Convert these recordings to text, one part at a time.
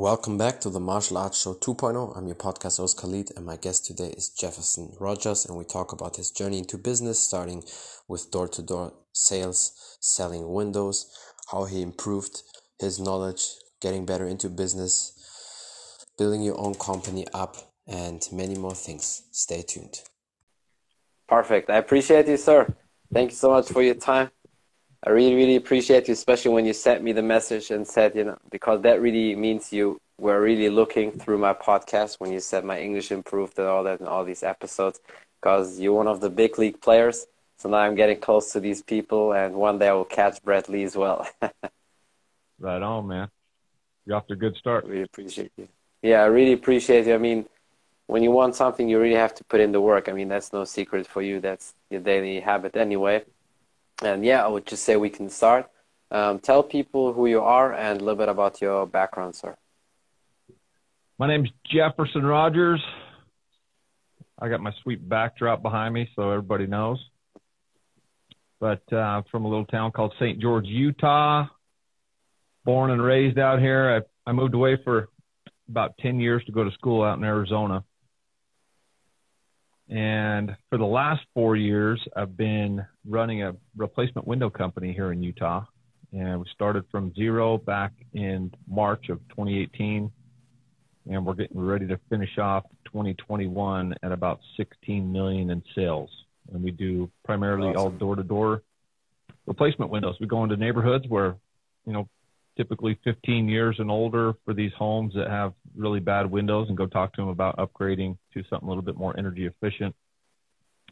Welcome back to the Martial Arts Show 2.0. I'm your podcast host Khalid, and my guest today is Jefferson Rogers, and we talk about his journey into business, starting with door to door sales, selling windows, how he improved his knowledge, getting better into business, building your own company up, and many more things. Stay tuned. Perfect. I appreciate you, sir. Thank you so much for your time. I really, really appreciate you, especially when you sent me the message and said, you know, because that really means you were really looking through my podcast when you said my English improved and all that and all these episodes, because you're one of the big league players. So now I'm getting close to these people, and one day I will catch Brad Lea as well. right on, man. You're off to a good start. Really appreciate you. Yeah, I really appreciate you. I mean, when you want something, you really have to put in the work. I mean, that's no secret for you. That's your daily habit anyway. And yeah, I would just say we can start. Um, tell people who you are and a little bit about your background, sir. My name's Jefferson Rogers. I got my sweet backdrop behind me so everybody knows. But uh, from a little town called St. George, Utah. Born and raised out here. I, I moved away for about 10 years to go to school out in Arizona. And for the last four years, I've been running a replacement window company here in Utah. And we started from zero back in March of 2018. And we're getting ready to finish off 2021 at about 16 million in sales. And we do primarily awesome. all door to door replacement windows. We go into neighborhoods where, you know, typically 15 years and older for these homes that have really bad windows and go talk to them about upgrading to something a little bit more energy efficient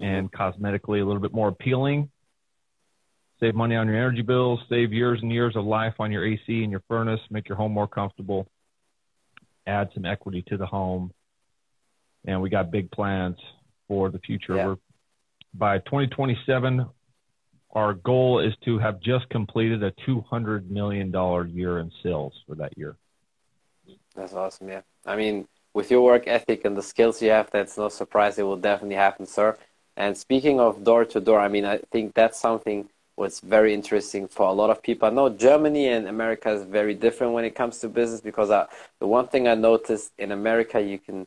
and mm-hmm. cosmetically a little bit more appealing. Save money on your energy bills, save years and years of life on your AC and your furnace, make your home more comfortable, add some equity to the home. And we got big plans for the future. Yeah. by 2027, our goal is to have just completed a $200 million year in sales for that year. That's awesome. Yeah. I mean, with your work ethic and the skills you have, that's no surprise. It will definitely happen, sir. And speaking of door to door, I mean, I think that's something what's very interesting for a lot of people. I know Germany and America is very different when it comes to business because I, the one thing I noticed in America, you can,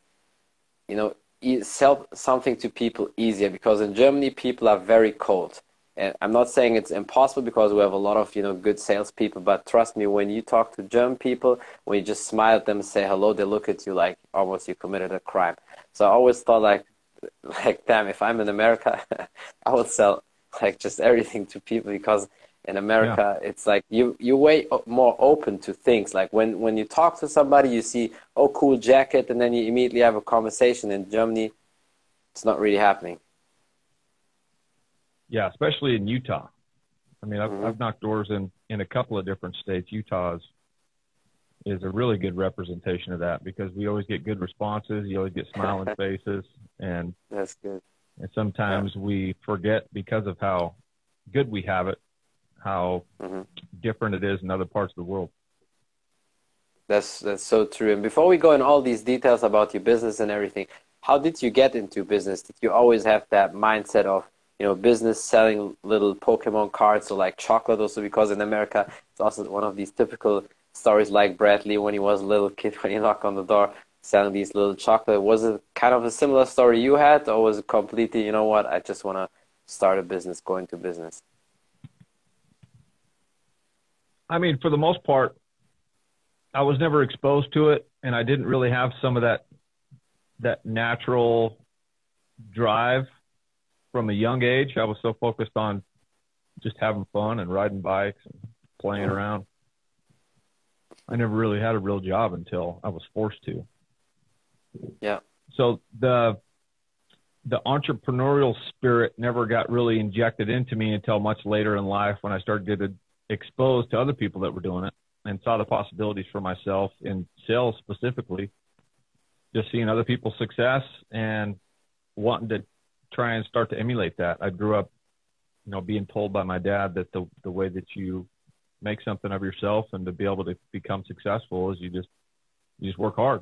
you know, sell something to people easier because in Germany, people are very cold I'm not saying it's impossible because we have a lot of you know good salespeople, but trust me, when you talk to German people, when you just smile at them and say hello, they look at you like almost you committed a crime. So I always thought like, like damn, if I'm in America, I would sell like just everything to people because in America yeah. it's like you you way more open to things. Like when when you talk to somebody, you see oh cool jacket, and then you immediately have a conversation. In Germany, it's not really happening. Yeah, especially in Utah. I mean, I've, mm-hmm. I've knocked doors in in a couple of different states. Utah is, is a really good representation of that because we always get good responses. You always get smiling faces, and that's good. And sometimes yeah. we forget because of how good we have it, how mm-hmm. different it is in other parts of the world. That's that's so true. And before we go in all these details about your business and everything, how did you get into business? Did you always have that mindset of you know, business selling little Pokemon cards or like chocolate also because in America it's also one of these typical stories like Brad Lea when he was a little kid when he knocked on the door selling these little chocolate. Was it kind of a similar story you had or was it completely, you know what, I just want to start a business, go into business? I mean, for the most part, I was never exposed to it and I didn't really have some of that that natural drive from a young age, I was so focused on just having fun and riding bikes and playing around. I never really had a real job until I was forced to. Yeah. So the the entrepreneurial spirit never got really injected into me until much later in life when I started getting exposed to other people that were doing it and saw the possibilities for myself in sales specifically. Just seeing other people's success and wanting to try and start to emulate that. I grew up, you know, being told by my dad that the the way that you make something of yourself and to be able to become successful is you just you just work hard.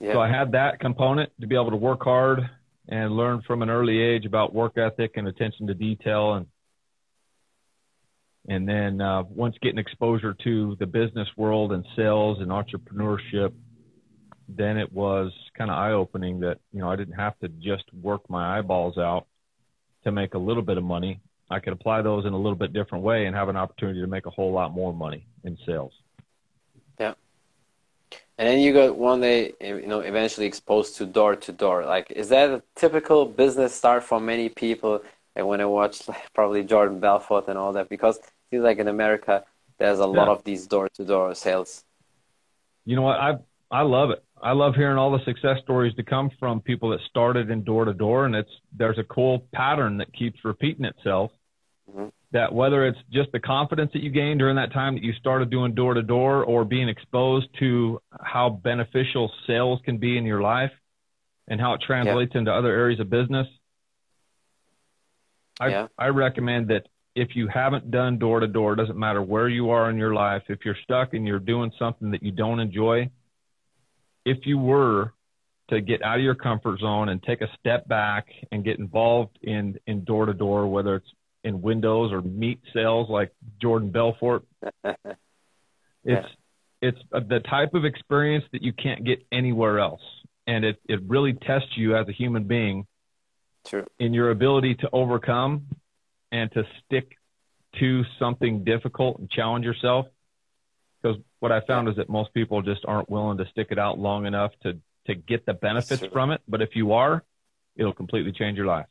Yeah. So I had that component to be able to work hard and learn from an early age about work ethic and attention to detail and And then uh, once getting exposure to the business world and sales and entrepreneurship, then it was kind of eye opening that, you know, I didn't have to just work my eyeballs out to make a little bit of money. I could apply those in a little bit different way and have an opportunity to make a whole lot more money in sales. Yeah. And then you got one day, you know, eventually exposed to door to door. Like, is that a typical business start for many people? And when I watched like, probably Jordan Belfort and all that, because it seems like in America, there's a yeah. lot of these door to door sales. You know what? I I love it. I love hearing all the success stories to come from people that started in door to door, and it's there's a cool pattern that keeps repeating itself. Mm-hmm. That whether it's just the confidence that you gained during that time that you started doing door to door, or being exposed to how beneficial sales can be in your life, and how it translates yeah. into other areas of business. I yeah. I recommend that if you haven't done door to door, doesn't matter where you are in your life, if you're stuck and you're doing something that you don't enjoy if you were to get out of your comfort zone and take a step back and get involved in in door to door, whether it's in windows or meat sales like Jordan Belfort, it's it's uh, the type of experience that you can't get anywhere else, and it it really tests you as a human being True. in your ability to overcome and to stick to something difficult and challenge yourself because what I found is that most people just aren't willing to stick it out long enough to to get the benefits from it. But if you are, it'll completely change your life.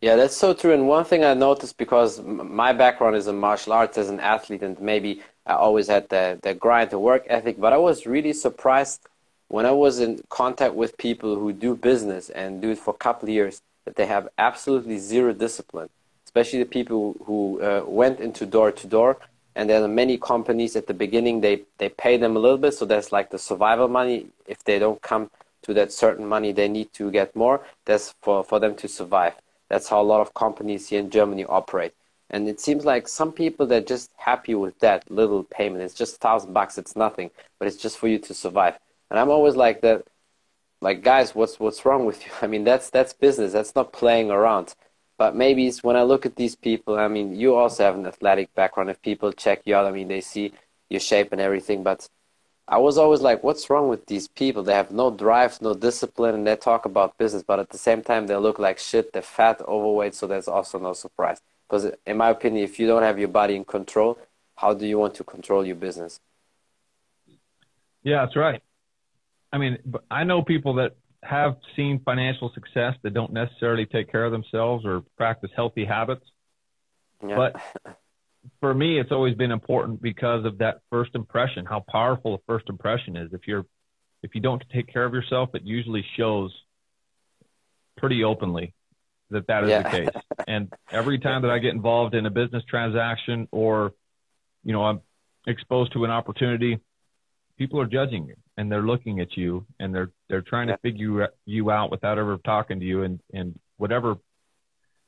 Yeah, that's so true. And one thing I noticed because my background is in martial arts as an athlete, and maybe I always had the the grind, the work ethic. But I was really surprised when I was in contact with people who do business and do it for a couple of years that they have absolutely zero discipline. Especially the people who uh, went into door to door and then many companies at the beginning they they pay them a little bit. So that's like the survival money. If they don't come to that certain money they need to get more. That's for for them to survive. That's how a lot of companies here in germany operate. And it seems like some people they're just happy with that little payment. It's just a thousand bucks. It's nothing but it's just for you to survive. And i'm always like that like guys what's what's wrong with you? I mean that's that's business. That's not playing around but maybe when I look at these people, I mean, you also have an athletic background. If people check you out, I mean, they see your shape and everything. But I was always like, what's wrong with these people? They have no drive, no discipline, and they talk about business, but at the same time, they look like shit. They're fat, overweight, so there's also no surprise. Because, in my opinion, if you don't have your body in control, how do you want to control your business? Yeah, that's right. I mean, I know people that have seen financial success that don't necessarily take care of themselves or practice healthy habits. Yeah. But for me, it's always been important because of that first impression, how powerful a first impression is. If you're, if you don't take care of yourself, it usually shows pretty openly that that is yeah. the case. and every time that I get involved in a business transaction or, you know, I'm exposed to an opportunity, people are judging you and they're looking at you and they're they're trying yeah. to figure you out without ever talking to you and and whatever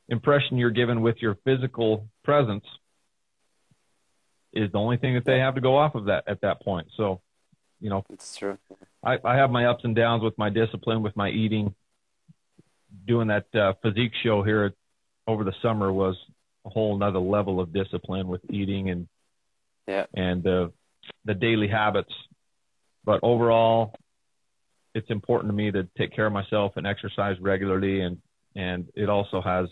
impression you're given with your physical presence is the only thing that they have to go off of that at that point. So you know it's true. I i have my ups and downs with my discipline with my eating. Doing that uh, physique show here over the summer was a whole another level of discipline with eating and yeah. and uh, the daily habits but overall, it's important to me to take care of myself and exercise regularly, and and it also has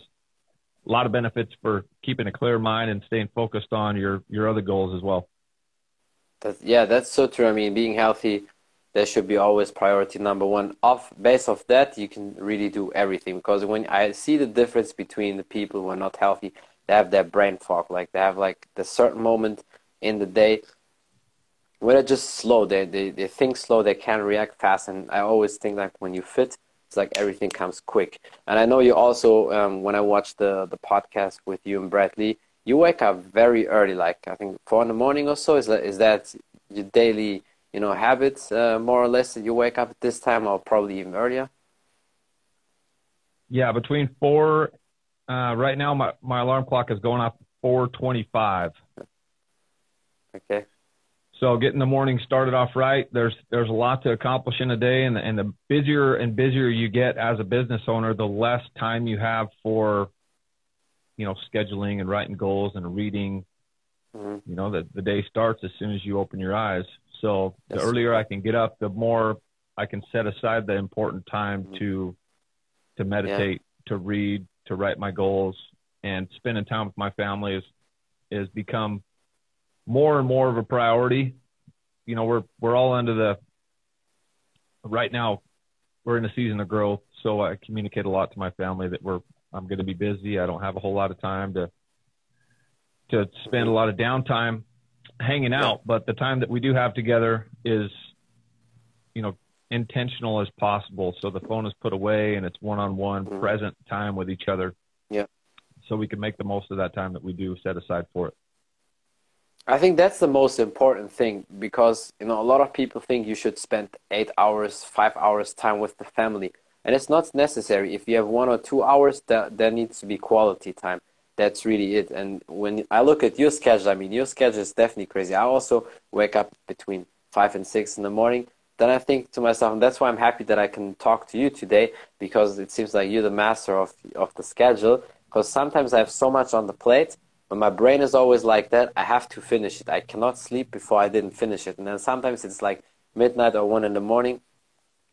a lot of benefits for keeping a clear mind and staying focused on your your other goals as well. That's, yeah, that's so true. I mean, being healthy, that should be always priority number one. Off base of that, you can really do everything. Because when I see the difference between the people who are not healthy, they have that brain fog. Like they have like the certain moment in the day when they're just slow, they, they, they think slow, they can't react fast. And I always think like when you fit, it's like everything comes quick. And I know you also, um, when I watched the, the podcast with you and Brad Lea, you wake up very early, like I think four in the morning or so. Is that, is that your daily, you know, habits uh, more or less that you wake up at this time or probably even earlier? Yeah, between four, uh, right now my, my alarm clock is going off 425. Okay. So getting the morning started off right, there's there's a lot to accomplish in a day, and the, and the busier and busier you get as a business owner, the less time you have for, you know, scheduling and writing goals and reading Mm-hmm. You know, the, the day starts as soon as you open your eyes. So the earlier I can get up, the more I can set aside the important time Mhm. to to meditate, to read, to write my goals, and spending time with my family is is become more and more of a priority. You know, we're we're all under the right now we're in a season of growth, so I communicate a lot to my family that we're I'm going to be busy. I don't have a whole lot of time to to spend a lot of downtime hanging out, but the time that we do have together is you know intentional as possible. So the phone is put away and it's one-on-one Mhm. present time with each other. Yeah. So we can make the most of that time that we do set aside for it. I think that's the most important thing because you know a lot of people think you should spend eight hours, five hours time with the family, and it's not necessary. If you have one or two hours, that there needs to be quality time. That's really it. And when I look at your schedule, I mean, your schedule is definitely crazy. I also wake up between five and six in the morning. Then I think to myself, and that's why I'm happy that I can talk to you today because it seems like you're the master of of the schedule. Because sometimes I have so much on the plate my brain is always like that. I have to finish it. I cannot sleep before I didn't finish it. And then sometimes it's like midnight or one in the morning.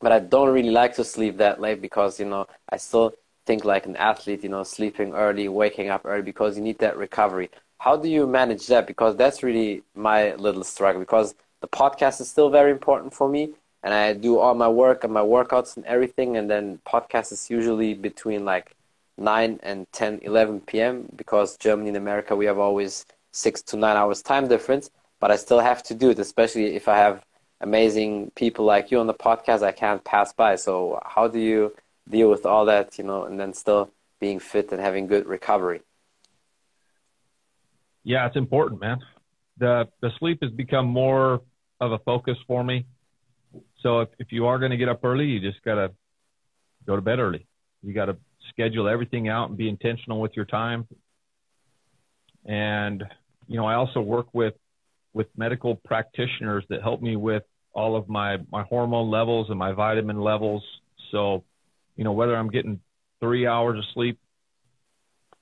But I don't really like to sleep that late because, you know, I still think like an athlete, you know, sleeping early, waking up early because you need that recovery. How do you manage that? Because that's really my little struggle because the podcast is still very important for me. And I do all my work and my workouts and everything. And then podcast is usually between like 9 and 10, 11 p.m. because Germany and America, we have always six to nine hours time difference. But I still have to do it, especially if I have amazing people like you on the podcast I can't pass by. So how do you deal with all that, you know, and then still being fit and having good recovery? Yeah, it's important, man. The the sleep has become more of a focus for me. So if, if you are going to get up early, you just got to go to bed early. You got to schedule everything out and be intentional with your time. And you know, I also work with with medical practitioners that help me with all of my my hormone levels and my vitamin levels. So, you know, whether I'm getting 3 hours of sleep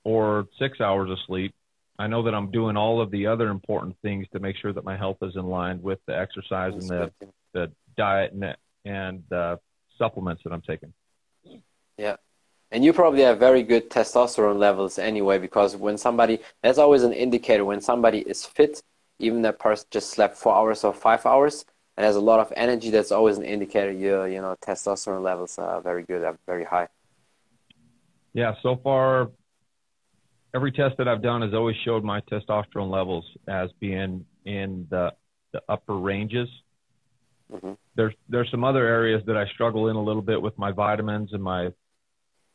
or 6 hours of sleep, I know that I'm doing all of the other important things to make sure that my health is in line with the exercise and the, the diet and, and the supplements that I'm taking. Yeah. And you probably have very good testosterone levels anyway, because when somebody, that's always an indicator when somebody is fit, even that person just slept four hours or five hours and has a lot of energy, that's always an indicator your, you know, testosterone levels are very good, are very high. Yeah, so far, every test that I've done has always showed my testosterone levels as being in the, the upper ranges. Mm-hmm. There's there's some other areas that I struggle in a little bit with my vitamins and my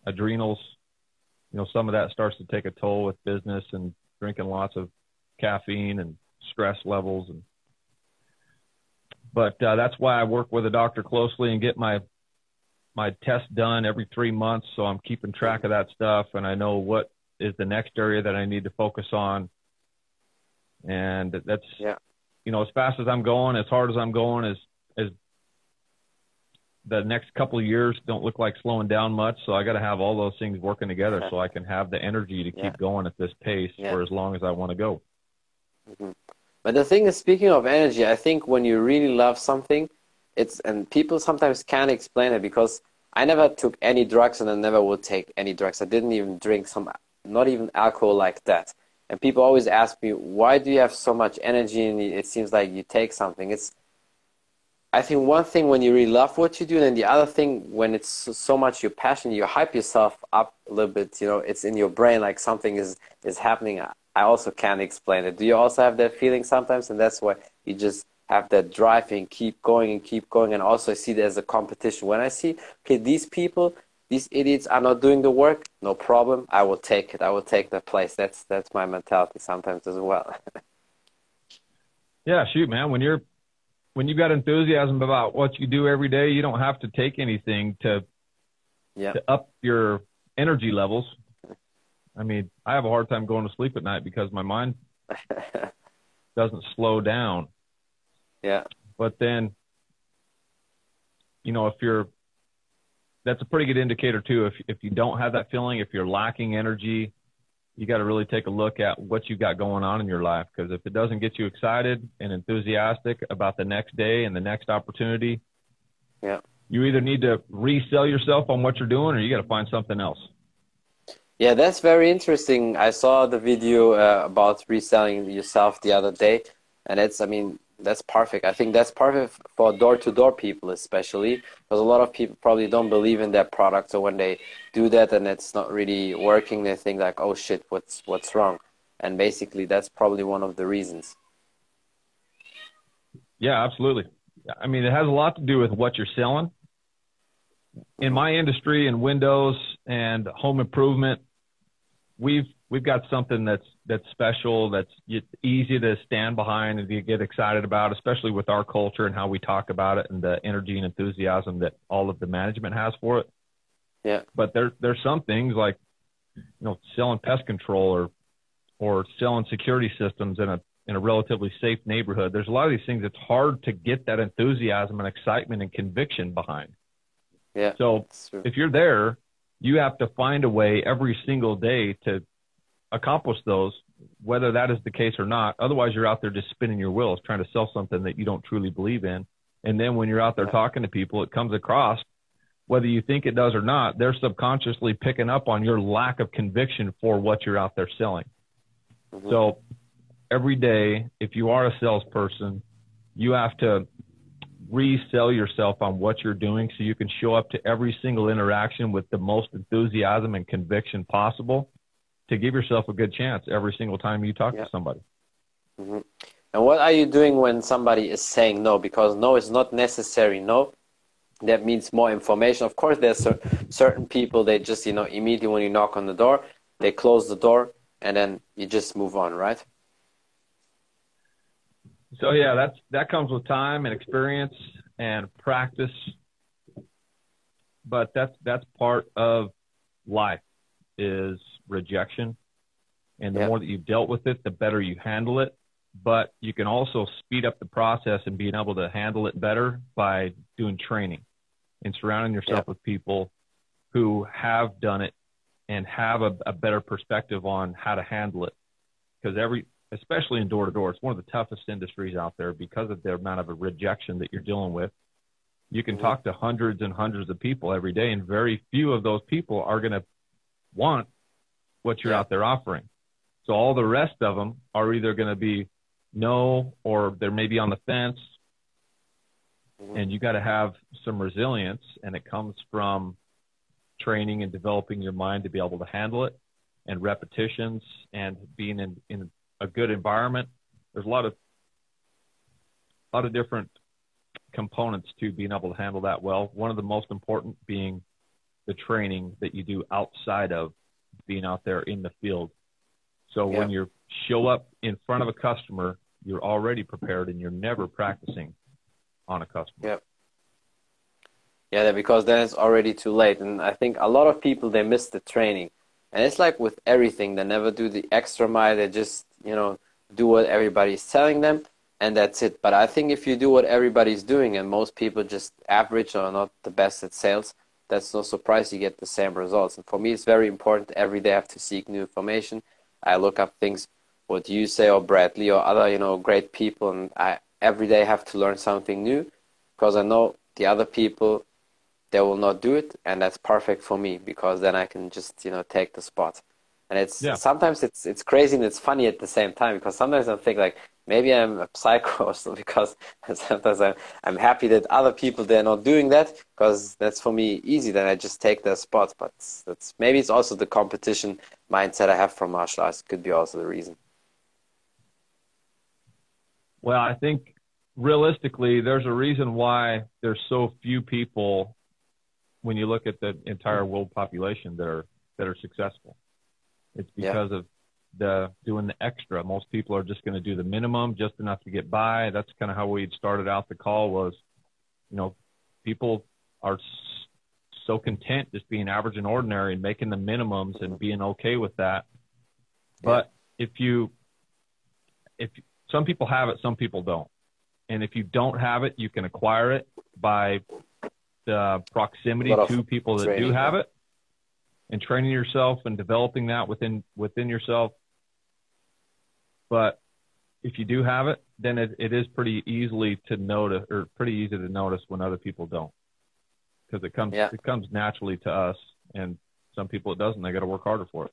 adrenals. You know, some of that starts to take a toll with business and drinking lots of caffeine and stress levels and but uh, that's why I work with a doctor closely and get my my test done every three months so I'm keeping track of that stuff and I know what is the next area that I need to focus on and that's Yeah. you know as fast as I'm going as hard as I'm going as as the next couple of years don't look like slowing down much so I got to have all those things working together so I can have the energy to keep Yeah. going at this pace Yeah. for as long as I want to go Mm-hmm. But the thing is, speaking of energy, I think when you really love something, it's and people sometimes can't explain it because I never took any drugs and I never would take any drugs. I didn't even drink some, not even alcohol like that. And people always ask me, why do you have so much energy and it seems like you take something? It's, I think one thing when you really love what you do, and the other thing when it's so- much your passion, you hype yourself up a little bit. You know, it's in your brain like something is is happening. I also can't explain it. Do you also have that feeling sometimes? And that's why you just have that drive and keep going and keep going. And also I see as a competition. When I see, okay, these people, these idiots are not doing the work, no problem. I will take it. I will take their place. That's that's my mentality sometimes as well. Yeah, shoot, man. When you're when you've got enthusiasm about what you do every day, you don't have to take anything to yeah. to up your energy levels. I mean, I have a hard time going to sleep at night because my mind doesn't slow down. yeah. But then, you know, if you're, that's a pretty good indicator too. If if you don't have that feeling, if you're lacking energy, you got to really take a look at what you got going on in your life because if it doesn't get you excited and enthusiastic about the next day and the next opportunity, yeah, you either need to resell yourself on what you're doing or you got to find something else. Yeah, that's very interesting. I saw the video uh, about reselling yourself the other day, and it's, I mean, that's perfect. I think that's perfect for door-to-door people, especially because a lot of people probably don't believe in their product. So when they do that and it's not really working, they think like, "Oh shit, what's what's wrong?" And basically, that's probably one of the reasons. Yeah, absolutely. I mean, it has a lot to do with what you're selling. In my industry, in windows and home improvement, we've we've got something that's that's special, that's easy to stand behind and to get excited about, especially with our culture and how we talk about it and the energy and enthusiasm that all of the management has for it. Yeah. But there there's some things like you know selling pest control or or selling security systems in a in a relatively safe neighborhood. There's a lot of these things it's hard to get that enthusiasm and excitement and conviction behind. Yeah. So if you're there you have to find a way every single day to accomplish those, whether that is the case or not. Otherwise, you're out there just spinning your wheels trying to sell something that you don't truly believe in. And then when you're out there talking to people, it comes across, whether you think it does or not, they're subconsciously picking up on your lack of conviction for what you're out there selling. Mm-hmm. So every day, if you are a salesperson, you have to resell yourself on what you're doing so you can show up to every single interaction with the most enthusiasm and conviction possible to give yourself a good chance every single time you talk yeah. to somebody. Mm-hmm. And what are you doing when somebody is saying no? Because no is not necessary no. That means more information. Of course, there's certain people they just you know immediately when you knock on the door, they close the door and then you just move on, right? So yeah, that's that comes with time and experience and practice. But that's that's part of life is rejection. And the more that you've dealt with it, the better you handle it. But you can also speed up the process and being able to handle it better by doing training and surrounding yourself with people who have done it and have a, a better perspective on how to handle it. Because every especially in door to door. It's one of the toughest industries out there because of the amount of a rejection that you're dealing with. You can mm-hmm. talk to hundreds and hundreds of people every day, and very few of those people are going to want what you're yeah. out there offering. So all the rest of them are either going to be no, or they're maybe on the fence. Mm-hmm. And you got to have some resilience, and it comes from training and developing your mind to be able to handle it and repetitions and being in, in a good environment. There's a lot of a lot of different components to being able to handle that well. One of the most important being the training that you do outside of being out there in the field. So yeah. when you show up in front of a customer, you're already prepared and you're never practicing on a customer. Yep. Yeah, because then it's already too late. And I think a lot of people they miss the training. And it's like with everything, they never do the extra mile. They just you know, do what everybody's telling them, and that's it. But I think if you do what everybody's doing, and most people just average or not the best at sales, that's no surprise you get the same results. And for me, it's very important every day I have to seek new information. I look up things, what you say, or Brad Lea, or other, you know, great people, and I every day have to learn something new because I know the other people they will not do it, and that's perfect for me because then I can just you know take the spot and it's yeah. sometimes it's it's crazy and it's funny at the same time because sometimes I think like maybe I'm a psycho because sometimes I'm, I'm happy that other people they're not doing that because that's for me easy then I just take their spots but that's maybe it's also the competition mindset I have from martial arts could be also the reason. Well I think realistically there's a reason why there's so few people when you look at the entire world population that are that are successful. It's because yeah. of the doing the extra. Most people are just going to do the minimum, just enough to get by. That's kind of how we started out the call. Was you know, people are so content just being average and ordinary and making the minimums and being okay with that. But yeah. if you, if some people have it, some people don't. And if you don't have it, you can acquire it by the proximity to people that training, do have it and training yourself and developing that within within yourself. But if you do have it, then it, it is pretty easily to notice or pretty easy to notice when other people don't. Because it comes yeah. it comes naturally to us and some people it doesn't. They got to work harder for it.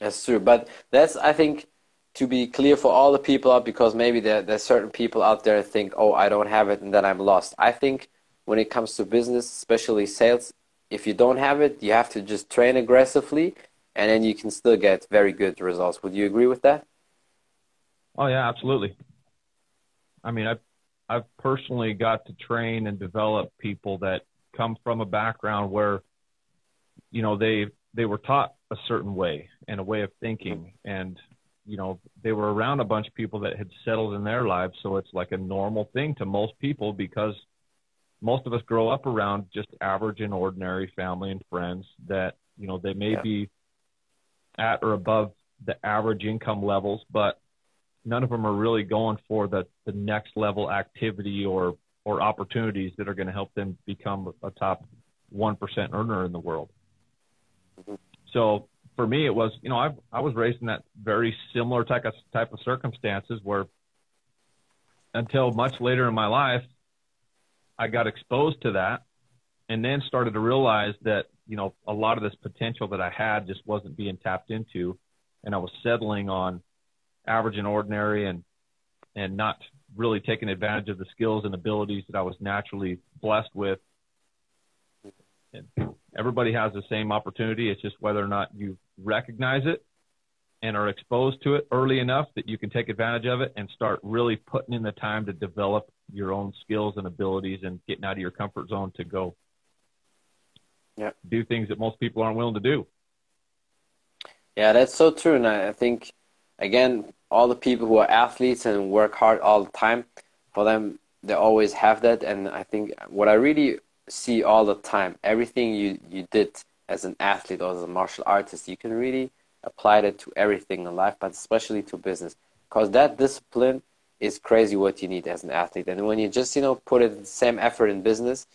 That's true, but that's I think to be clear for all the people out because maybe there there's certain people out there think, oh, I don't have it and then I'm lost. I think when it comes to business, especially sales, if you don't have it, you have to just train aggressively, and then you can still get very good results. Would you agree with that? Oh yeah, absolutely. I mean, I've I've personally got to train and develop people that come from a background where, you know, they they were taught a certain way and a way of thinking, and you know, they were around a bunch of people that had settled in their lives, so it's like a normal thing to most people because most of us grow up around just average and ordinary family and friends that you know they may yeah. be at or above the average income levels, but none of them are really going for the the next level activity or or opportunities that are going to help them become a top one percent earner in the world. Mm-hmm. So for me, it was you know I I was raised in that very similar type of type of circumstances where until much later in my life I got exposed to that and then started to realize that, you know, a lot of this potential that I had just wasn't being tapped into. And I was settling on average and ordinary and, and not really taking advantage of the skills and abilities that I was naturally blessed with. And everybody has the same opportunity. It's just whether or not you recognize it and are exposed to it early enough that you can take advantage of it and start really putting in the time to develop your own skills and abilities and getting out of your comfort zone to go yeah. do things that most people aren't willing to do. Yeah, that's so true. And I think, again, all the people who are athletes and work hard all the time, for them, they always have that. And I think what I really see all the time, everything you, you did as an athlete or as a martial artist, you can really apply that to everything in life, but especially to business. Because that discipline is crazy what you need as an athlete. And when you just, you know, put it the same effort in business,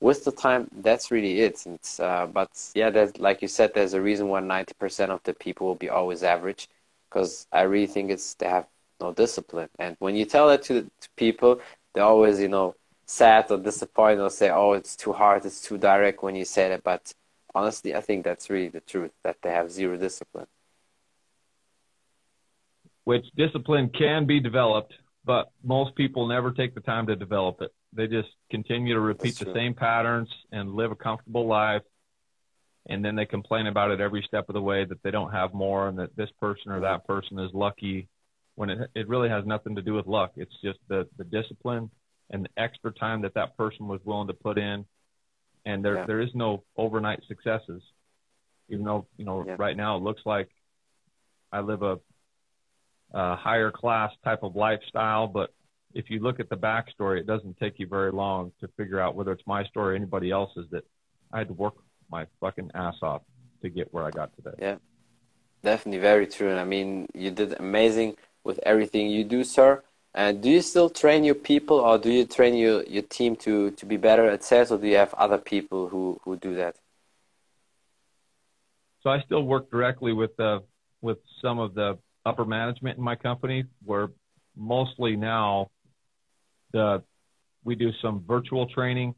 with the time, that's really it. It's, uh, but yeah, like you said, there's a reason why 90% of the people will be always average. Because I really think it's they have no discipline. And when you tell that to, to people, they always, you know, sad or disappointed or say, oh, it's too hard, it's too direct when you say that. But honestly, I think that's really the truth that they have zero discipline. Which discipline can be developed, but most people never take the time to develop it. They just continue to repeat the same patterns and live a comfortable life. And then they complain about it every step of the way that they don't have more and that this person or that person is lucky when it, it really has nothing to do with luck. It's just the, the discipline and the extra time that that person was willing to put in and there yeah. there is no overnight successes. Even though you know yeah. right now it looks like I live a, a higher class type of lifestyle, but if you look at the backstory, it doesn't take you very long to figure out whether it's my story or anybody else's that I had to work my fucking ass off to get where I got today. Yeah, definitely very true. And I mean, you did amazing with everything you do, sir. And do you still train your people, or do you train your, your team to, to be better at sales, or do you have other people who, who do that? So I still work directly with uh, with some of the upper management in my company, where mostly now the we do some virtual training,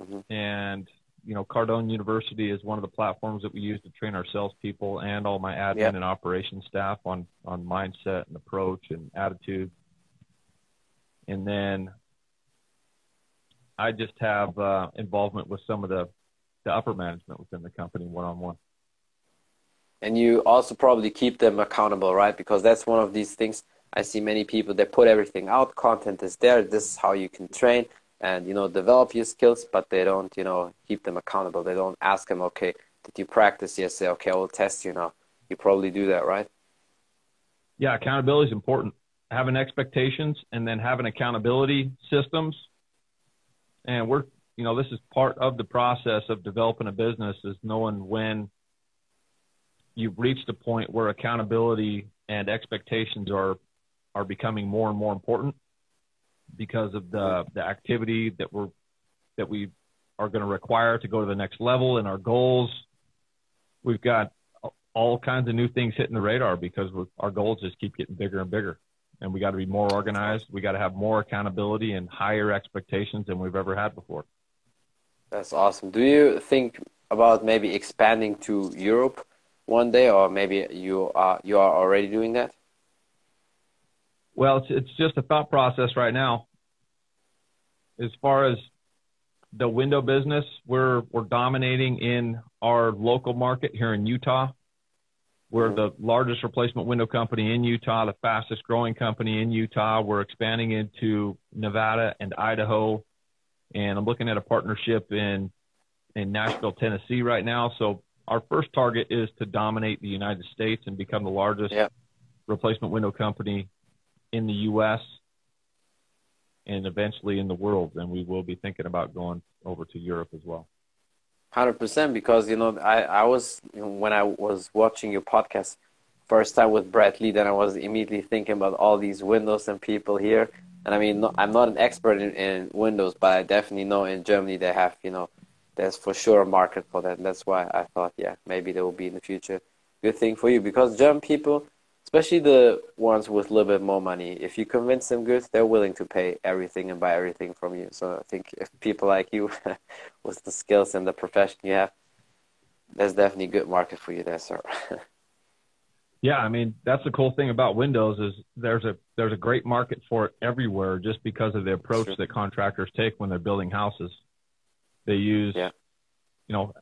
mm-hmm. and you know, Cardone University is one of the platforms that we use to train our salespeople and all my admin yep. and operations staff on on mindset and approach and attitude. And then I just have uh, involvement with some of the the upper management within the company one on one. And you also probably keep them accountable, right? Because that's one of these things I see many people that put everything out. Content is there. This is how you can train and you know develop your skills but they don't you know keep them accountable. They don't ask them okay did you practice yesterday? Okay i will test you now. You probably do that right? Yeah accountability is important. Having expectations and then having accountability systems. And we're you know this is part of the process of developing a business is knowing when you've reached a point where accountability and expectations are are becoming more and more important because of the the activity that we're that we are going to require to go to the next level and our goals we've got all kinds of new things hitting the radar because our goals just keep getting bigger and bigger. And we got to be more organized. We got to have more accountability and higher expectations than we've ever had before. That's awesome. Do you think about maybe expanding to Europe one day, or maybe you are you are already doing that? Well, it's it's just a thought process right now. As far as the window business, we're we're dominating in our local market here in Utah. We're the largest replacement window company in Utah, the fastest growing company in Utah. We're expanding into Nevada and Idaho, and I'm looking at a partnership in in Nashville, Tennessee right now. So our first target is to dominate the United States and become the largest yep. replacement window company in the U.S. and eventually in the world. And we will be thinking about going over to Europe as well. Hundred percent, because you know, I I was when I was watching your podcast first time with Brad Lea, then I was immediately thinking about all these windows and people here. And I mean, no, I'm not an expert in, in Windows, but I definitely know in Germany they have, you know, there's for sure a market for that. And that's why I thought, yeah, maybe there will be in the future. Good thing for you because German people, especially the ones with a little bit more money, if you convince them good, they're willing to pay everything and buy everything from you. So I think if people like you, with the skills and the profession you have, there's definitely a good market for you there, sir. yeah, I mean that's the cool thing about Windows is there's a there's a great market for it everywhere just because of the approach that contractors take when they're building houses. They use, yeah. you know,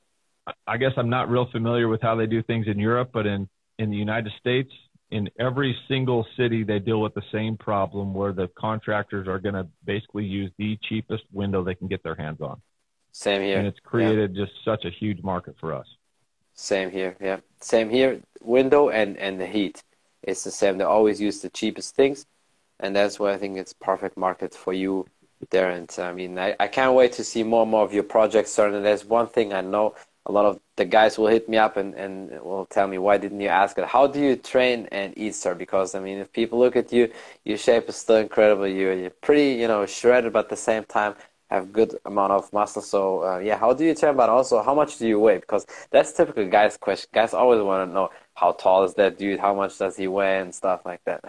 I guess I'm not real familiar with how they do things in Europe, but in in the United States, in every single city, they deal with the same problem where the contractors are going to basically use the cheapest window they can get their hands on. Same here. And it's created yeah. just such a huge market for us. Same here. Yeah. Same here. Window and, and the heat. It's the same. They always use the cheapest things. And that's why I think it's perfect market for you there. And I mean, I, I can't wait to see more and more of your projects starting. There's one thing I know a lot of the guys will hit me up and, and will tell me, why didn't you ask it? How do you train and eat, sir? Because, I mean, if people look at you, your shape is still incredible. You're, you're pretty, you know, shredded, but at the same time, have good amount of muscle. So, uh, yeah, how do you train? But also, how much do you weigh? Because that's typical guys' question. Guys always want to know, how tall is that dude? How much does he weigh? And stuff like that.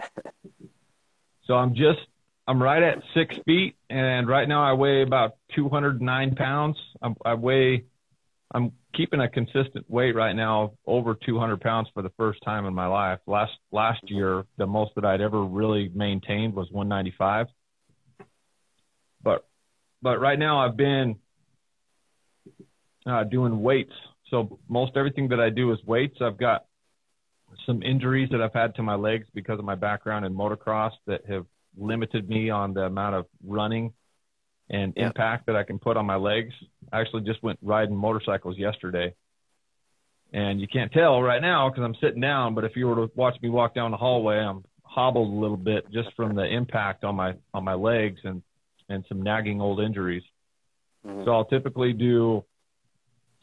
so I'm just I'm right at six feet, and right now I weigh about 209 pounds. I'm, I weigh, I'm keeping a consistent weight right now, over 200 pounds for the first time in my life. Last last year, the most that I'd ever really maintained was 195. But but right now I've been uh, doing weights. So most everything that I do is weights. I've got some injuries that I've had to my legs because of my background in motocross that have limited me on the amount of running and yeah. impact that I can put on my legs. I actually just went riding motorcycles yesterday. And you can't tell right now because I'm sitting down, but if you were to watch me walk down the hallway, I'm hobbled a little bit just from the impact on my on my legs and and some nagging old injuries. Mm-hmm. So I'll typically do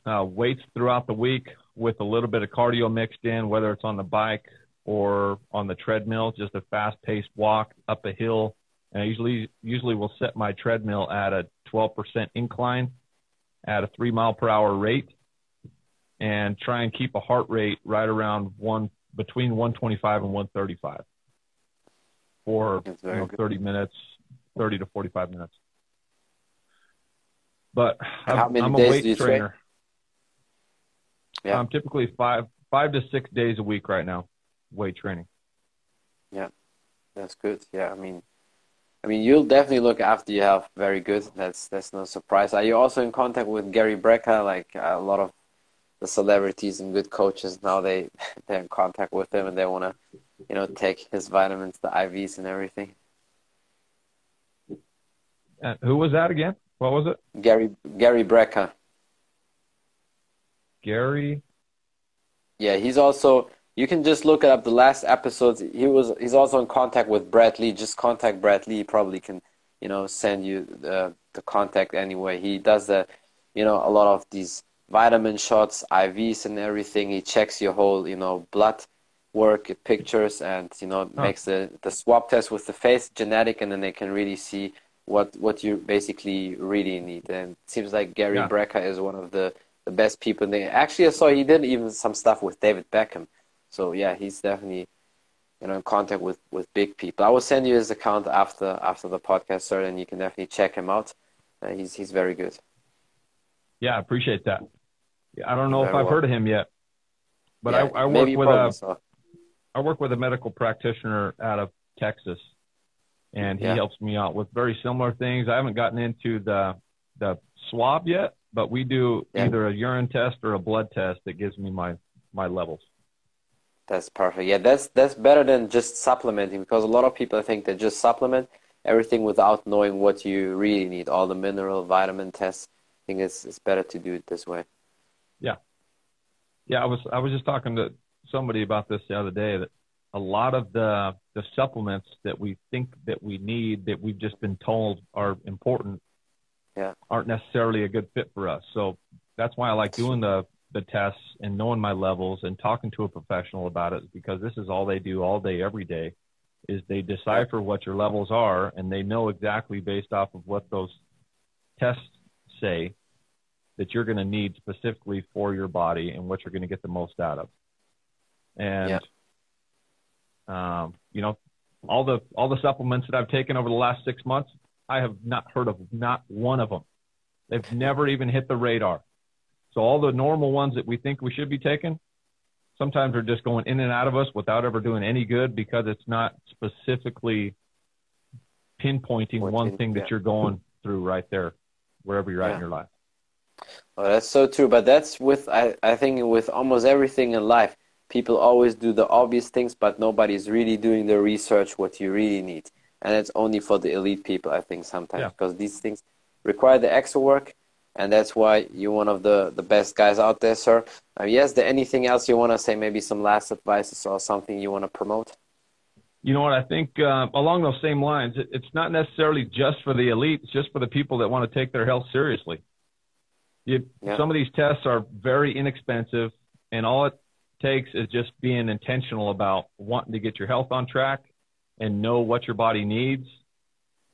uh, weights throughout the week with a little bit of cardio mixed in, whether it's on the bike or on the treadmill, just a fast-paced walk up a hill. And I usually usually will set my treadmill at a 12% incline at a three mile per hour rate, and try and keep a heart rate right around one between 125 and 135 for you know, 30 minutes, 30 to 45 minutes. But I'm, I'm a weight trainer. Train? Yeah. I'm typically five five to six days a week right now weight training. Yeah, that's good. Yeah, I mean, I mean, you'll definitely look after your health very good. That's that's no surprise. Are you also in contact with Gary Brecka? Like a lot of the celebrities and good coaches now they they're in contact with him and they want to, you know, take his vitamins, the IVs, and everything. Uh, who was that again? What was it? Gary Gary Brecka. Gary. Yeah, he's also you can just look up the last episodes. He was he's also in contact with Brad Lea. Just contact Brad Lea. He probably can you know send you the the contact anyway. He does the you know a lot of these vitamin shots, IVs, and everything. He checks your whole you know blood work pictures and you know oh. makes the the swab test with the face genetic, and then they can really see what what you basically really need. And it seems like Gary yeah. Brecka is one of the the best people there. Actually, I saw he did even some stuff with David Beckham. So yeah, he's definitely you know in contact with with big people. I will send you his account after after the podcast, sir, and you can definitely check him out. Uh, he's he's very good. Yeah, I appreciate that. I don't know if I've well. heard of him yet, but yeah, I, I work with a so. I work with a medical practitioner out of Texas, and he yeah. helps me out with very similar things. I haven't gotten into the the swab yet, but we do yeah. either a urine test or a blood test that gives me my my levels. That's perfect. Yeah, that's that's better than just supplementing because a lot of people think they just supplement everything without knowing what you really need. All the mineral, vitamin tests. I think it's it's better to do it this way. Yeah. Yeah, I was I was just talking to somebody about this the other day that a lot of the the supplements that we think that we need that we've just been told are important yeah. aren't necessarily a good fit for us. So that's why I like doing the the tests and knowing my levels and talking to a professional about it because this is all they do all day every day is they decipher what your levels are and they know exactly based off of what those tests say that you're going to need specifically for your body and what you're going to get the most out of. And yeah. um, you know, all the all the supplements that I've taken over the last six months, I have not heard of not one of them. They've never even hit the radar. So all the normal ones that we think we should be taking, sometimes are just going in and out of us without ever doing any good because it's not specifically pinpointing one thing that yeah. you're going through right there, wherever you're yeah. at in your life. Oh, that's so true. But that's with I, I think with almost everything in life, people always do the obvious things, but nobody's really doing the research what you really need, and it's only for the elite people. I think sometimes yeah. because these things require the extra work, and that's why you're one of the the best guys out there, sir. Uh, yes, there anything else you want to say? Maybe some last advices or something you want to promote? You know what? I think uh, along those same lines, it, it's not necessarily just for the elite. It's just for the people that want to take their health seriously. You, yeah. Some of these tests are very inexpensive, and all it takes is just being intentional about wanting to get your health on track and know what your body needs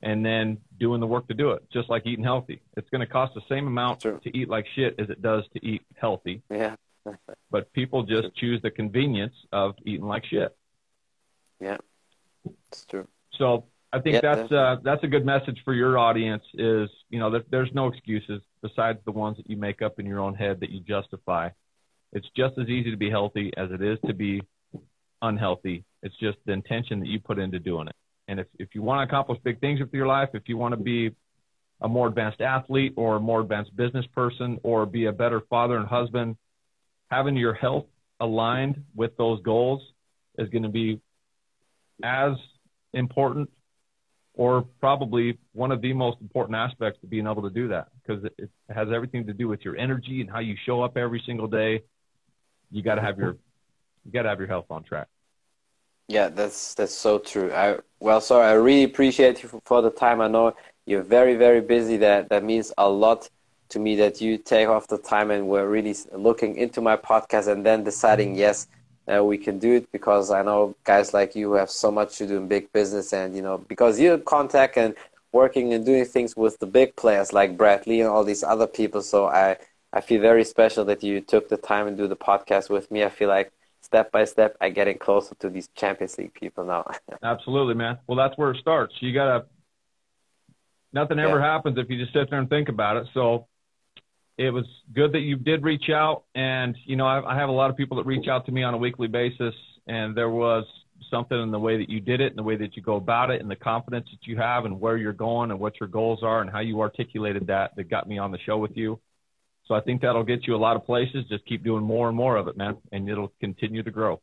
and then doing the work to do it, just like eating healthy. It's going to cost the same amount to eat like shit as it does to eat healthy. Yeah. but people just choose the convenience of eating like shit. Yeah. It's true. So I think yeah, that's uh, that's a good message for your audience. Is you know there's no excuses besides the ones that you make up in your own head that you justify. It's just as easy to be healthy as it is to be unhealthy. It's just the intention that you put into doing it. And if if you want to accomplish big things with your life, if you want to be a more advanced athlete or a more advanced business person or be a better father and husband, having your health aligned with those goals is going to be as important or probably one of the most important aspects of being able to do that because it, has everything to do with your energy and how you show up every single day. You got to have your you got to have your health on track. Yeah, that's that's so true. I well, sorry, I really appreciate you for, the time. I know you're very very busy. That that means a lot to me that you take off the time and we're really looking into my podcast and then deciding yes uh, we can do it because I know guys like you have so much to do in big business, and you know because you're contact and working and doing things with the big players like Brad Lea and all these other people. So I I feel very special that you took the time and do the podcast with me. I feel like step by step I getting closer to these Champions League people now. Absolutely, man. Well, that's where it starts. You gotta. Nothing ever yeah. happens if you just sit there and think about it. So it was good that you did reach out. And, you know, I, I have a lot of people that reach out to me on a weekly basis, and there was something in the way that you did it and the way that you go about it and the confidence that you have and where you're going and what your goals are and how you articulated that that got me on the show with you. So I think that'll get you a lot of places. Just keep doing more and more of it, man, and it'll continue to grow.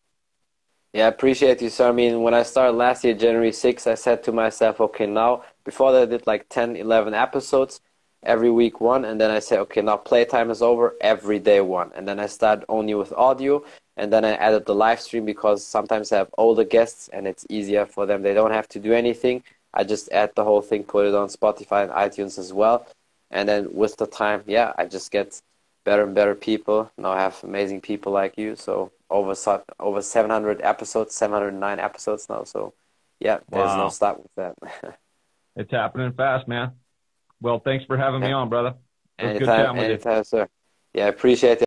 Yeah, I appreciate you, sir. I mean, when I started last year, January 6th, I said to myself, okay, now, before that, I did like 10, 11 episodes every week one and then I say okay now playtime is over every day one and then I start only with audio and then I added the live stream because sometimes I have older guests and it's easier for them they don't have to do anything I just add the whole thing put it on Spotify and iTunes as well and then with the time yeah I just get better and better people now I have amazing people like you so over over 700 episodes 709 episodes now so yeah there's wow. no stop with that it's happening fast man well, thanks for having me on, brother. Anytime, anytime, sir. Yeah, I appreciate it.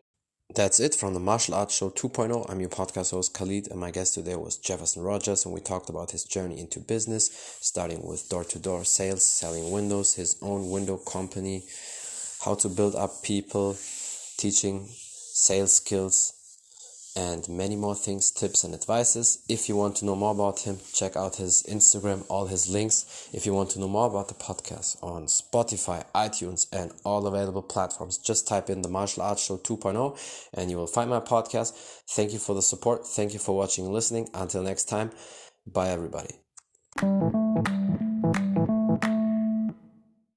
That's it from the Martial Arts Show 2.0. I'm your podcast host Khalid, and my guest today was Jefferson Rogers, and we talked about his journey into business, starting with door to door sales, selling windows, his own window company, how to build up people, teaching sales skills, and many more things, tips and advices. If you want to know more about him, check out his Instagram, all his links. If you want to know more about the podcast on Spotify, iTunes, and all available platforms, just type in the Martial Arts Show 2.0 and you will find my podcast. Thank you for the support. Thank you for watching and listening. Until next time, bye everybody.